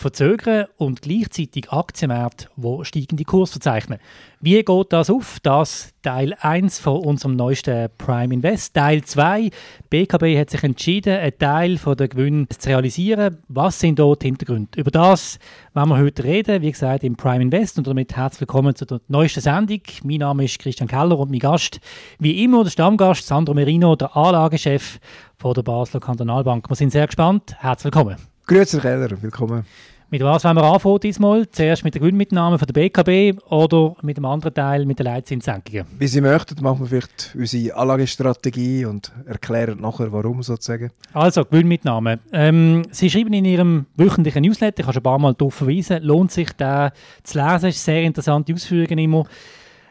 verzögern und gleichzeitig Aktienmärkte, die steigende Kurs verzeichnen. Wie geht das auf? Das Teil 1 von unserem neuesten Prime Invest. Teil 2. BKB hat sich entschieden, einen Teil der Gewinne zu realisieren. Was sind dort die Hintergründe? Über das werden wir heute reden. Wie gesagt, im Prime Invest. Und damit herzlich willkommen zur neuesten Sendung. Mein Name ist Christian Keller und mein Gast, wie immer, der Stammgast Sandro Merino, der Anlagechef von der Basler Kantonalbank. Wir sind sehr gespannt. Herzlich willkommen. Grüezi, Keller. Willkommen. Mit was wollen wir anfangen diesmal? Zuerst mit der Gewinnmitnahme von der BKB oder mit dem anderen Teil mit der Leitzinssenkungen? Wie Sie möchten, machen wir vielleicht unsere Anlagestrategie und erklären nachher, warum sozusagen. Also, Gewinnmitnahme. Ähm, Sie schreiben in Ihrem wöchentlichen Newsletter, ich habe schon ein paar Mal darauf verweisen, lohnt sich da zu lesen, ist sehr interessante Ausführungen immer.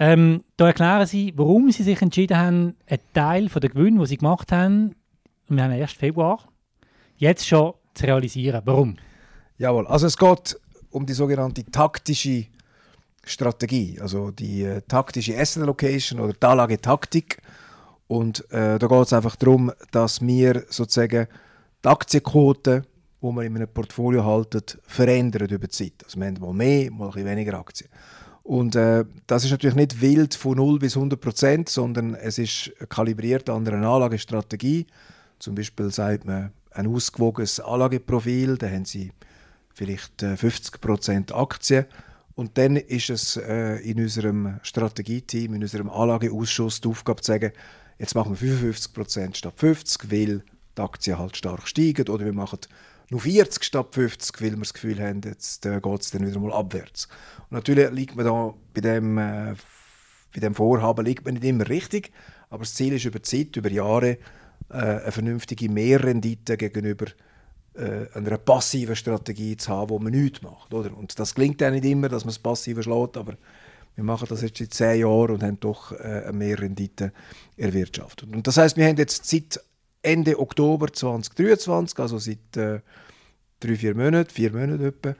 Ähm, da erklären Sie, warum Sie sich entschieden haben, einen Teil von der Gewinn, die Sie gemacht haben, wir haben 1. Februar, jetzt schon zu realisieren. Warum? Jawohl, also es geht um die sogenannte taktische Strategie, also die äh, taktische Asset Allocation oder die Anlagetaktik. Und äh, da geht es einfach darum, dass wir sozusagen die Aktienquote, die wir in einem Portfolio halten, verändern über die Zeit. Also wir haben mal mehr, mal ein weniger Aktien. Und äh, das ist natürlich nicht wild von 0 bis 100 Prozent, sondern es ist kalibriert an einer Anlagestrategie. Zum Beispiel sagt man ein ausgewogenes Anlageprofil, da haben Sie vielleicht 50% äh, Aktien. Und dann ist es äh, in unserem Strategieteam, in unserem Anlageausschuss die Aufgabe zu sagen, jetzt machen wir 55% statt 50, weil die Aktien halt stark steigen. Oder wir machen nur 40 statt 50, weil wir das Gefühl haben, jetzt äh, geht es dann wieder mal abwärts. Und natürlich liegt man da bei dem, äh, bei dem Vorhaben liegt man nicht immer richtig, aber das Ziel ist über Zeit, über Jahre, äh, eine vernünftige Mehrrendite gegenüber einer passiven Strategie zu haben, wo man nichts macht. Oder? Und das klingt ja nicht immer, dass man das Passive schlägt, aber wir machen das jetzt seit zehn Jahren und haben doch äh, eine Mehrrendite erwirtschaftet. Und das heißt, wir haben jetzt seit Ende Oktober 2023, also seit äh, drei, vier Monaten, vier Monaten etwa,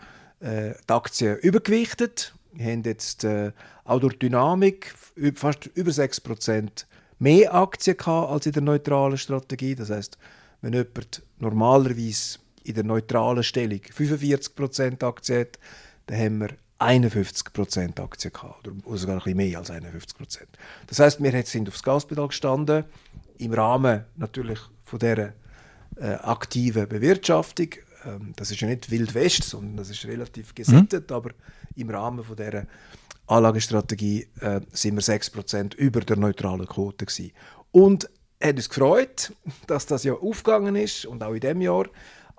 äh, die Aktien übergewichtet. Wir haben jetzt äh, auch durch Dynamik fast über 6% mehr Aktien gehabt als in der neutralen Strategie. Das heißt, wenn jemand normalerweise in der neutralen Stellung 45% Aktien hat, dann haben wir 51% Aktien gehabt, oder sogar ein bisschen mehr als 51%. Das heißt, wir sind aufs Gaspedal gestanden, im Rahmen natürlich von dieser äh, aktiven Bewirtschaftung. Ähm, das ist ja nicht Wild West, sondern das ist relativ gesittet, mhm. aber im Rahmen von dieser Anlagestrategie äh, sind wir 6% über der neutralen Quote gewesen. Und hat uns gefreut, dass das ja aufgegangen ist und auch in diesem Jahr.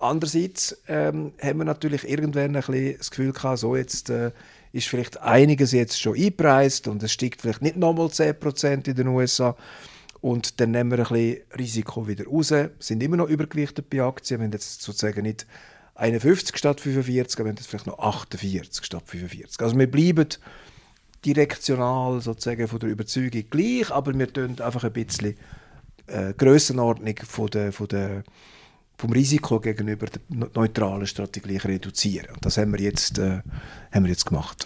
Andererseits ähm, haben wir natürlich irgendwann ein bisschen das Gefühl gehabt, so jetzt äh, ist vielleicht einiges jetzt schon eingepreist und es steigt vielleicht nicht nochmal 10% in den USA. Und dann nehmen wir ein bisschen Risiko wieder raus, sind immer noch übergewichtet bei Aktien, wir haben jetzt sozusagen nicht 51 statt 45, aber wir haben jetzt vielleicht noch 48 statt 45. Also wir bleiben direktional sozusagen von der Überzeugung gleich, aber wir tun einfach ein bisschen äh, Grössenordnung von der, von der, vom Risiko gegenüber der neutralen Strategie reduzieren. Und das haben wir jetzt, äh, haben wir jetzt gemacht.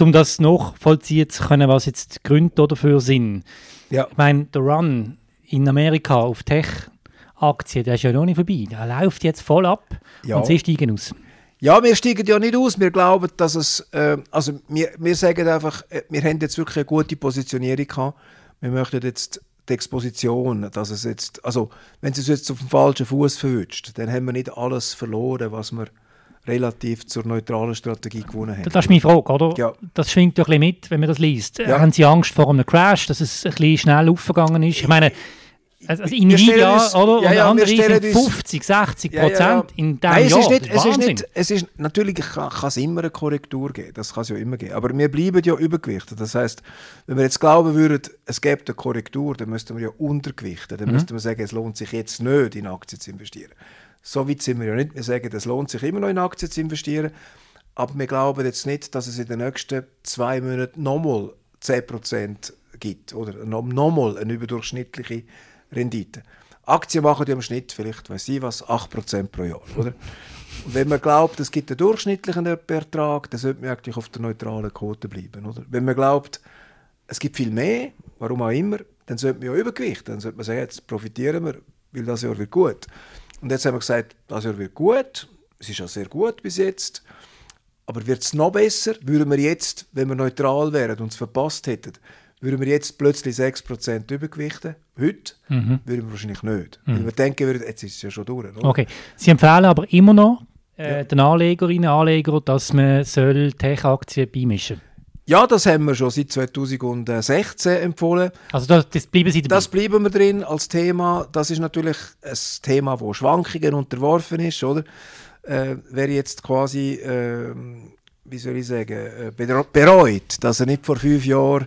Um das nachvollziehen zu können, was jetzt die Gründe dafür sind. Ja. Ich meine, der Run in Amerika auf Tech-Aktien, der ist ja noch nicht vorbei. Der läuft jetzt voll ab ja. und sie steigen aus. Ja, wir steigen ja nicht aus. Wir glauben, dass es, äh, also wir, wir sagen einfach, äh, wir haben jetzt wirklich eine gute Positionierung gehabt. Wir möchten jetzt die Exposition, dass es jetzt, also wenn es jetzt auf dem falschen Fuß verwünscht, dann haben wir nicht alles verloren, was wir relativ zur neutralen Strategie gewonnen haben. Das ist meine Frage, oder? Ja. Das schwingt doch ein bisschen mit, wenn man das liest. Ja. Haben Sie Angst vor einem Crash, dass es ein bisschen schnell aufgegangen ist? Ich meine, also, also Nvidia, uns, oder? Ja, ja, und andere sind 50, 60 Prozent ja, ja. in diesem Nein, es Jahr. Ist nicht, es ist nicht, es ist, natürlich kann, kann es immer eine Korrektur geben, das kann es ja immer geben, aber wir bleiben ja übergewichtet. Das heißt, wenn wir jetzt glauben würden, es gäbe eine Korrektur, dann müssten wir ja untergewichten. Dann mhm. müssten wir sagen, es lohnt sich jetzt nicht, in Aktien zu investieren. So weit sind wir ja nicht. Wir sagen, es lohnt sich immer noch, in Aktien zu investieren, aber wir glauben jetzt nicht, dass es in den nächsten zwei Monaten nochmal 10% gibt oder nochmal eine überdurchschnittliche Rendite. Aktien machen die im Schnitt vielleicht, weiß ich was, 8% pro Jahr, oder? Und wenn man glaubt, es gibt einen durchschnittlichen Ertrag, dann sollte man eigentlich auf der neutralen Quote bleiben, oder? Wenn man glaubt, es gibt viel mehr, warum auch immer, dann sollte man ja Übergewicht, dann sollte man sagen, jetzt profitieren wir, weil das Jahr wird gut. Und jetzt haben wir gesagt, das Jahr wird gut, es ist ja sehr gut bis jetzt, aber wird es noch besser, würden wir jetzt, wenn wir neutral wären und es verpasst hätten, würden wir jetzt plötzlich 6% übergewichten? Heute mhm. würden wir wahrscheinlich nicht. Mhm. Weil wir denken würden, jetzt ist es ja schon durch. Oder? Okay. Sie empfehlen aber immer noch äh, ja. den Anlegerinnen und Anlegern, dass man Tech-Aktien beimischen soll. Ja, das haben wir schon seit 2016 empfohlen. Also das, das bleiben Sie dabei? Das bleiben wir drin als Thema. Das ist natürlich ein Thema, wo Schwankungen unterworfen ist, oder? Äh, wer jetzt quasi, äh, wie soll ich sagen, äh, bereut, dass er nicht vor fünf Jahren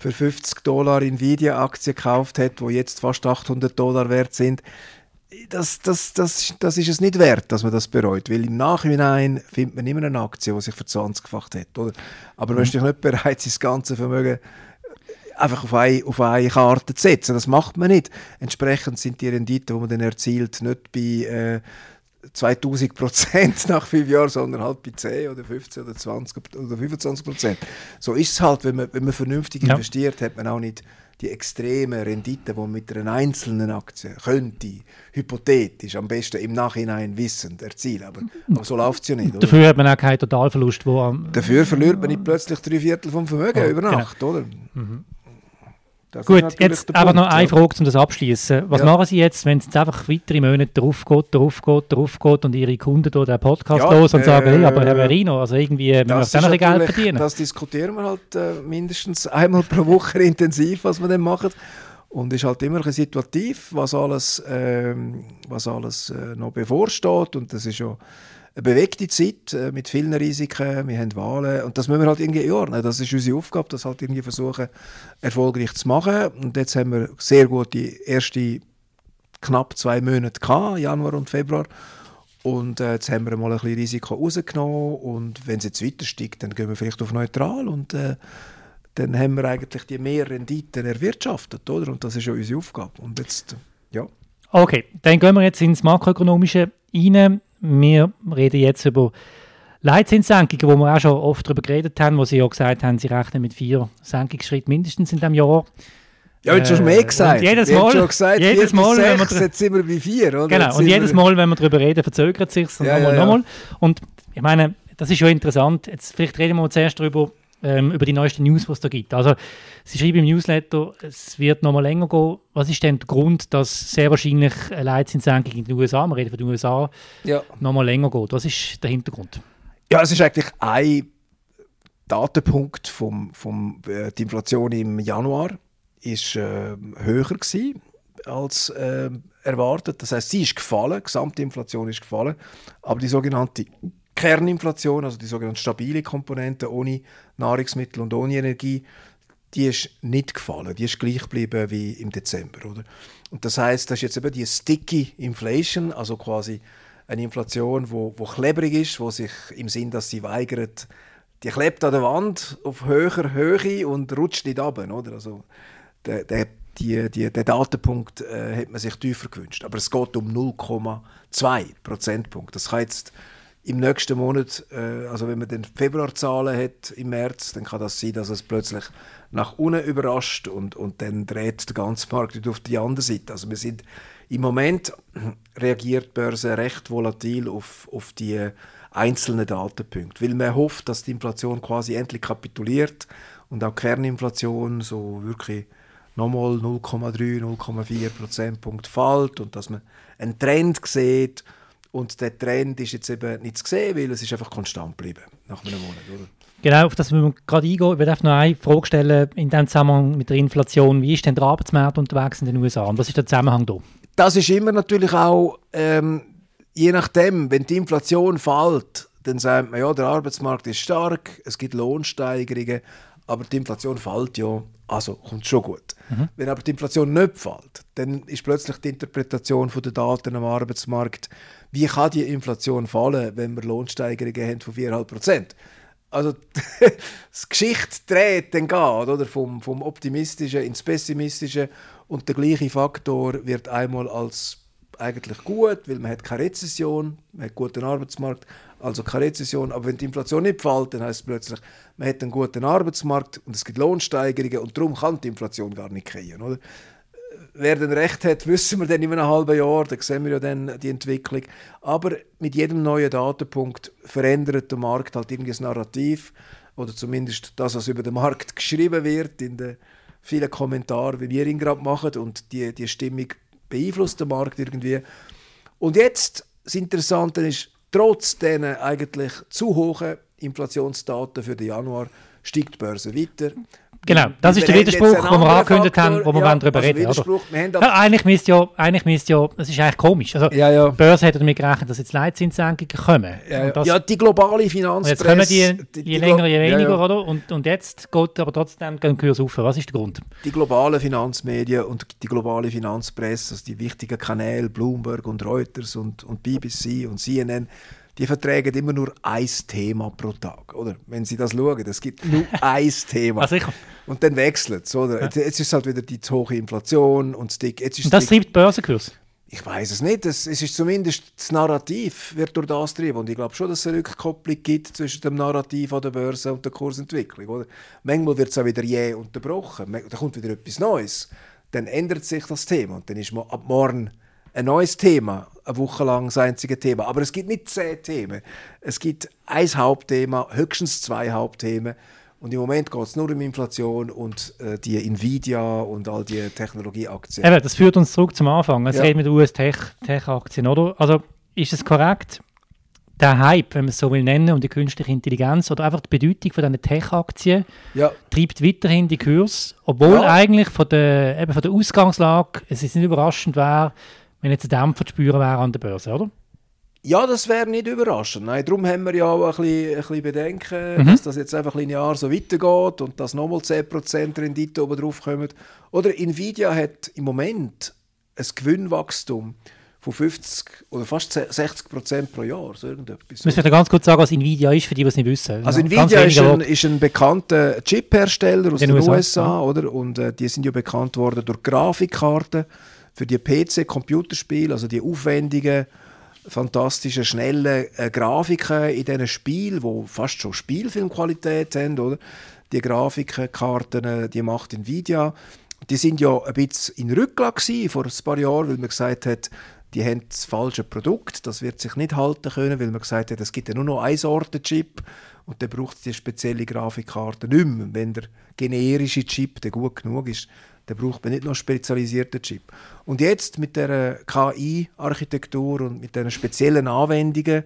für 50 Dollar Nvidia-Aktien gekauft hat, wo jetzt fast 800 Dollar wert sind, das, das, das, das ist es nicht wert, dass man das bereut, weil im Nachhinein findet man immer eine Aktie, die sich für 20-facht hat. Oder? Aber mhm. man ist nicht bereit, sein ganzes Vermögen einfach auf eine, auf eine Karte zu setzen. Das macht man nicht. Entsprechend sind die Renditen, die man dann erzielt, nicht bei äh, 2000 Prozent nach fünf Jahren, sondern halt bei 10 oder 15 oder 20 oder 25 Prozent. So ist es halt, wenn man, wenn man vernünftig ja. investiert, hat man auch nicht die extreme Rendite, die man mit einer einzelnen Aktie könnte, hypothetisch, am besten im Nachhinein wissend erzielen. Aber, aber so läuft es ja nicht. Oder? Dafür hat man auch keinen Totalverlust. Wo Dafür verliert man nicht plötzlich drei Viertel vom Vermögen ja, über genau. Nacht, genau. oder? Mhm. Das Gut, jetzt einfach noch eine Frage, um das abschließen. Was ja. machen Sie jetzt, wenn es jetzt einfach weitere Monate drauf geht, drauf geht, drauf geht und Ihre Kunden den Podcast ja, los und äh, sagen, hey, aber Herr Verino, also irgendwie, wir müssen auch noch Geld verdienen. Das diskutieren wir halt äh, mindestens einmal pro Woche intensiv, was wir dann machen. Und es ist halt immer ein situativ, was alles, äh, was alles äh, noch bevorsteht. Und das ist ja bewegte Zeit äh, mit vielen Risiken. Wir haben Wahlen und das müssen wir halt irgendwie ordnen. Das ist unsere Aufgabe, das halt irgendwie versuchen, erfolgreich zu machen. Und jetzt haben wir sehr gut die erste knapp zwei Monate gehabt, Januar und Februar. Und äh, jetzt haben wir mal ein bisschen Risiko rausgenommen und wenn es jetzt weiter steigt, dann gehen wir vielleicht auf neutral und äh, dann haben wir eigentlich die mehr Renditen erwirtschaftet, oder? Und das ist ja unsere Aufgabe. Und jetzt, ja. Okay, dann gehen wir jetzt ins Makroökonomische rein. Wir reden jetzt über Leitzinssenkungen, wo wir auch schon oft darüber geredet haben, wo Sie ja gesagt haben, Sie rechnen mit vier Senkungsschritten mindestens in diesem Jahr. Ja, jetzt schon mehr gesagt. Jedes Mal, schon gesagt, jedes Mal, wenn wir jetzt sind wir bei vier, oder? Genau, und jedes Mal, wenn wir darüber reden, verzögert es sich und ja, nochmal, ja, ja. nochmal. Und ich meine, das ist schon interessant. Jetzt vielleicht reden wir zuerst darüber, ähm, über die neuesten News, die es da gibt. Also, Sie schreiben im Newsletter, es wird noch mal länger gehen. Was ist denn der Grund, dass sehr wahrscheinlich eine Leitzinssenkung in den USA, wir reden von den USA, ja. noch mal länger geht? Was ist der Hintergrund? Ja, es ist eigentlich ein Datenpunkt vom, vom äh, die Inflation im Januar ist äh, höher gewesen als äh, erwartet. Das heißt, sie ist gefallen, die gesamte Inflation ist gefallen, aber die sogenannte Kerninflation, also die sogenannte stabile Komponente ohne Nahrungsmittel und ohne Energie, die ist nicht gefallen. Die ist gleich geblieben wie im Dezember. Oder? Und das heißt, das ist jetzt eben die sticky Inflation, also quasi eine Inflation, wo, wo klebrig ist, wo sich im Sinn, dass sie weigert, die klebt an der Wand auf höherer Höhe und rutscht nicht ab. Oder? Also, der, der, die, die, den Datenpunkt äh, hat man sich tiefer gewünscht. Aber es geht um 0,2 Prozentpunkt. Das kann jetzt im nächsten Monat, äh, also wenn man den Februarzahlen hat im März, dann kann das sein, dass es plötzlich nach unten überrascht und, und dann dreht der ganze Markt auf die andere Seite. Also wir sind im Moment reagiert die Börse recht volatil auf, auf die einzelnen Datenpunkte, weil man hofft, dass die Inflation quasi endlich kapituliert und auch Kerninflation so wirklich nochmal 0,3, 0,4 Prozentpunkt fällt und dass man einen Trend sieht und der Trend ist jetzt eben nicht zu sehen, weil es ist einfach konstant geblieben nach einem Monat, oder? Genau, auf das müssen wir gerade eingehen. Ich darf noch eine Frage stellen in dem Zusammenhang mit der Inflation. Wie ist denn der Arbeitsmarkt unterwegs in den USA und was ist der Zusammenhang da? Das ist immer natürlich auch, ähm, je nachdem, wenn die Inflation fällt, dann sagt man, ja, der Arbeitsmarkt ist stark, es gibt Lohnsteigerungen, aber die Inflation fällt ja, also kommt schon gut. Mhm. Wenn aber die Inflation nicht fällt, dann ist plötzlich die Interpretation der Daten am Arbeitsmarkt wie kann die Inflation fallen, wenn wir Lohnsteigerungen haben von 4,5 Prozent? Also das Geschichte dreht dann geht, oder? Vom, vom Optimistischen ins Pessimistische und der gleiche Faktor wird einmal als eigentlich gut, weil man hat keine Rezession, man hat einen guten Arbeitsmarkt, also keine Rezession. Aber wenn die Inflation nicht fällt, dann heißt es plötzlich, man hat einen guten Arbeitsmarkt und es gibt Lohnsteigerungen und darum kann die Inflation gar nicht gehen. Oder? Wer dann recht hat, wissen wir dann in einem halben Jahr, da sehen wir ja dann die Entwicklung. Aber mit jedem neuen Datenpunkt verändert der Markt halt irgendwie das Narrativ oder zumindest das, was über den Markt geschrieben wird in den vielen Kommentaren, wie wir ihn gerade machen und die, die Stimmung beeinflusst den Markt irgendwie. Und jetzt, das Interessante ist, trotz diesen eigentlich zu hohen Inflationsdaten für den Januar steigt die Börse weiter. Genau, das ist der Widerspruch, den wir angekündigt haben, wo wir ja, darüber also reden. Oder? Ja, eigentlich müsste ja, eigentlich müsste ja, das ist eigentlich komisch. Also, ja, ja. Die Börse hat damit gerechnet, dass jetzt Leitzinssenkungen kommen. Ja, das, ja, die globale Finanzpresse. Jetzt kommen die, die, die je länger, je weniger, oder? Und, und jetzt geht aber trotzdem den Kurs auf. Was ist der Grund? Die globalen Finanzmedien und die globale Finanzpresse, also die wichtigen Kanäle, Bloomberg und Reuters und, und BBC und CNN, die verträgen immer nur ein Thema pro Tag. Oder? Wenn Sie das schauen, es gibt nur ein Thema. Also und dann wechselt es. Ja. Jetzt, jetzt, ist halt wieder die zu hohe Inflation und, Stick, jetzt ist und das treibt die Börsenkurs? Ich weiß es nicht. Es, es, ist zumindest das Narrativ wird durch das getrieben. Und ich glaube schon, dass es eine Rückkopplung gibt zwischen dem Narrativ an der Börse und der Kursentwicklung. Oder? Manchmal wird es auch wieder jäh unterbrochen. Da kommt wieder etwas Neues. Dann ändert sich das Thema. Und dann ist ab morgen ein neues Thema, eine Woche lang das einzige Thema. Aber es gibt nicht zehn Themen. Es gibt ein Hauptthema, höchstens zwei Hauptthemen. Und im Moment geht es nur um Inflation und äh, die Nvidia und all die Technologieaktien. Eben, das führt uns zurück zum Anfang. Es ja. reden mit US-Tech-Aktien, oder? Also ist es korrekt, der Hype, wenn man es so will nennen, um die künstliche Intelligenz oder einfach die Bedeutung von diesen Tech-Aktien ja. treibt weiterhin die Kurs, obwohl ja. eigentlich von der, eben von der Ausgangslage es ist nicht überraschend wäre, wenn jetzt ein Dämpfer zu spüren wäre an der Börse, oder? Ja, das wäre nicht überraschend. Nein, darum haben wir ja auch ein bisschen, ein bisschen Bedenken, mhm. dass das jetzt einfach ein Jahr so weitergeht und dass nochmal 10% Rendite oben drauf kommen. Oder Nvidia hat im Moment ein Gewinnwachstum von 50 oder fast 60% pro Jahr. So irgendetwas. Müssen wir ganz kurz sagen, was Nvidia ist, für die, die es nicht wissen? Also Nvidia ist ein, ist ein, bekannter Chip-Hersteller aus den, den USA, USA oder? und äh, die sind ja bekannt worden durch Grafikkarten für die PC-Computerspiele, also die aufwendigen, fantastischen, schnellen äh, Grafiken in diesen Spielen, die fast schon Spielfilmqualität haben, oder? Die Grafikkarten, äh, die macht Nvidia. Die sind ja ein bisschen in Rücklage vor ein paar Jahren, weil man gesagt hat, die haben das falsche Produkt, das wird sich nicht halten können, weil man gesagt hat, es gibt ja nur noch eine Sorte Chip und dann braucht die spezielle Grafikkarte nicht mehr. Wenn der generische Chip der gut genug ist, dann braucht man nicht noch spezialisierten Chip. Und jetzt mit der KI-Architektur und mit diesen speziellen Anwendungen,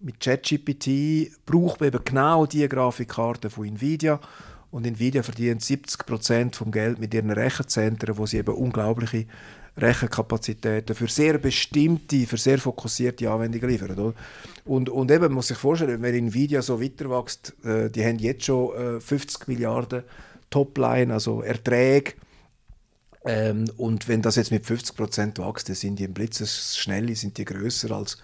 mit ChatGPT, braucht man eben genau diese Grafikkarte von Nvidia. Und Nvidia verdient 70% vom Geld mit ihren Rechenzentren, wo sie eben unglaubliche Rechenkapazitäten für sehr bestimmte, für sehr fokussierte Anwendungen liefern. Und, und eben, muss sich vorstellen, wenn Nvidia so weiter wächst, äh, die haben jetzt schon äh, 50 Milliarden Topline, also Erträge ähm, und wenn das jetzt mit 50 Prozent wächst, dann sind die im Blitzesschnelle, sind die größer als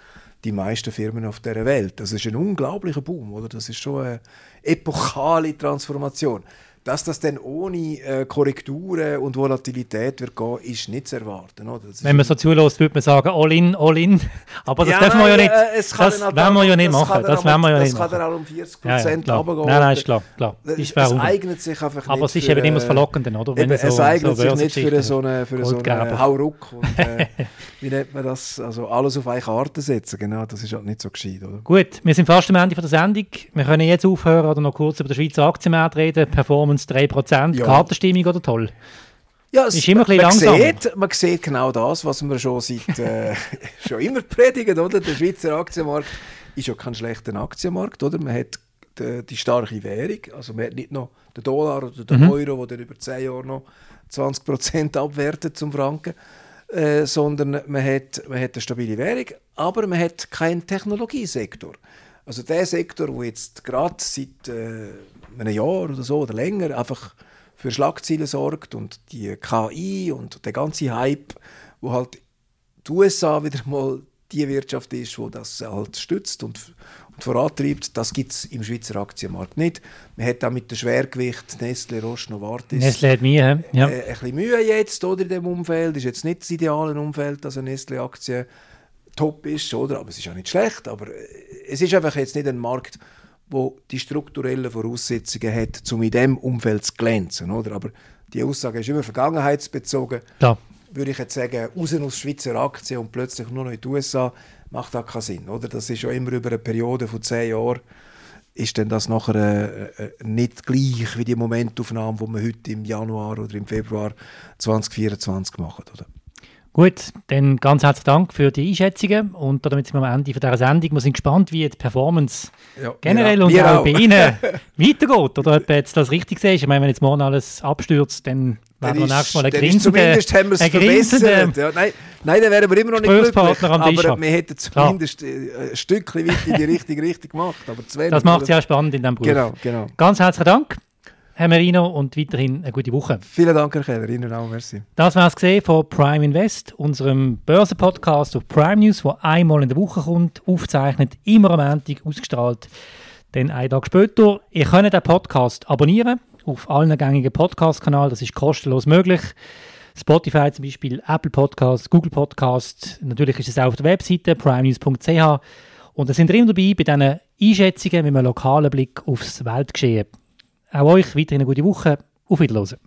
die meisten Firmen auf der Welt. Das ist ein unglaublicher Boom, oder? Das ist schon eine epochale Transformation. Dass das dann ohne äh, Korrekturen und Volatilität wird gehen, ist nicht zu erwarten. Wenn man so zulässt, würde man sagen, all in, all in. Aber das ja, dürfen wir ja nicht. Äh, das werden wir ja nicht machen. Das, werden wir ja nicht machen. Das kann dann auch um 40 Prozent ja, ja, runtergehen. Nein, nein, ist klar. klar. Ist es eignet sich einfach Aber es ist eben immer das Verlockende, oder? Wenn eben, so, es eignet so sich nicht für so eine, für so eine Hauruck. Und, äh, wie nennt man das? Also alles auf eine Karte setzen. Genau, das ist halt nicht so gescheit, oder? Gut, wir sind fast am Ende der Sendung. Wir können jetzt aufhören oder noch kurz über den Schweizer Aktienmarkt reden. Performance Performance 3%. Ja. Kartenstimmung oder toll? Ja, es ist immer ein man, sieht, man sieht genau das, was wir schon seit äh, schon immer predigen, oder? Der Schweizer Aktienmarkt ist ja kein schlechter Aktienmarkt, oder? Man hat die, die starke Währung, also man hat nicht noch den Dollar oder den mhm. Euro, der über 10 Jahre noch 20% abwertet zum Franken, äh, sondern man hat, man hat eine stabile Währung, aber man hat keinen Technologiesektor. Also der Sektor, der jetzt gerade seit äh, einem Jahr oder so oder länger einfach für Schlagzeilen sorgt und die KI und der ganze Hype, wo halt die USA wieder mal die Wirtschaft ist, die das halt stützt und, und vorantreibt. Das gibt es im Schweizer Aktienmarkt nicht. Man hat auch mit dem Schwergewicht Nestle, Roche, Novartis Nestle hat Mühe, ja. äh, ein bisschen Mühe jetzt oder, in dem Umfeld. ist jetzt nicht das ideale Umfeld, dass eine Nestle-Aktie top ist, oder? aber es ist auch nicht schlecht. Aber äh, es ist einfach jetzt nicht ein Markt, wo die strukturellen Voraussetzungen hat, um in diesem Umfeld zu glänzen. Oder? Aber die Aussage ist immer vergangenheitsbezogen. Klar. Würde ich jetzt sagen, raus aus Schweizer Aktien und plötzlich nur noch in die USA, macht das keinen Sinn. Oder? Das ist ja immer über eine Periode von zehn Jahren ist denn das nachher äh, äh, nicht gleich wie die Momentaufnahme, die wir heute im Januar oder im Februar 2024 machen, oder? Gut, dann ganz herzlichen Dank für die Einschätzungen und damit sind wir am Ende von dieser Sendung. Wir sind gespannt, wie die Performance Ja, generell wir und wir auch bei Ihnen weitergeht. Oder ob jetzt das richtig ist. Ich meine, wenn jetzt morgen alles abstürzt, dann Dann werden wir nächstes Mal ein dann ist grinsender, zumindest haben wir es ein grinsender verbessert. Ja, nein, nein, dann wären wir immer noch nicht glücklich. Aber wir hätten zumindest äh, ein Stückchen weit in die richtige Richtung gemacht. Aber Das macht es ja spannend in diesem Beruf. Genau, genau. Ganz herzlichen Dank, Herr Merino, und weiterhin eine gute Woche. Vielen Dank, Herr Keller. Ihnen auch, merci. Das war es gesehen von Prime Invest, unserem Börsenpodcast auf Prime News, der einmal in der Woche kommt, aufzeichnet, immer am Montag ausgestrahlt. Dann einen Tag später. Ihr könnt den Podcast abonnieren auf allen gängigen Podcast-Kanälen. Das ist kostenlos möglich. Spotify zum Beispiel, Apple Podcast, Google Podcast. Natürlich ist es auch auf der Webseite primenews.ch. Und da sind wir immer dabei bei diesen Einschätzungen mit einem lokalen Blick aufs Weltgeschehen. Auch euch weiterhin eine gute Woche. Auf Wiedersehen.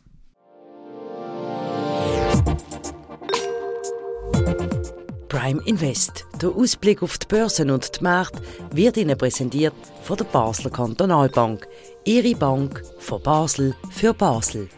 Prime Invest. Der Ausblick auf die Börsen und die Märkte wird Ihnen präsentiert von der Basler Kantonalbank. Ihre Bank von Basel für Basel.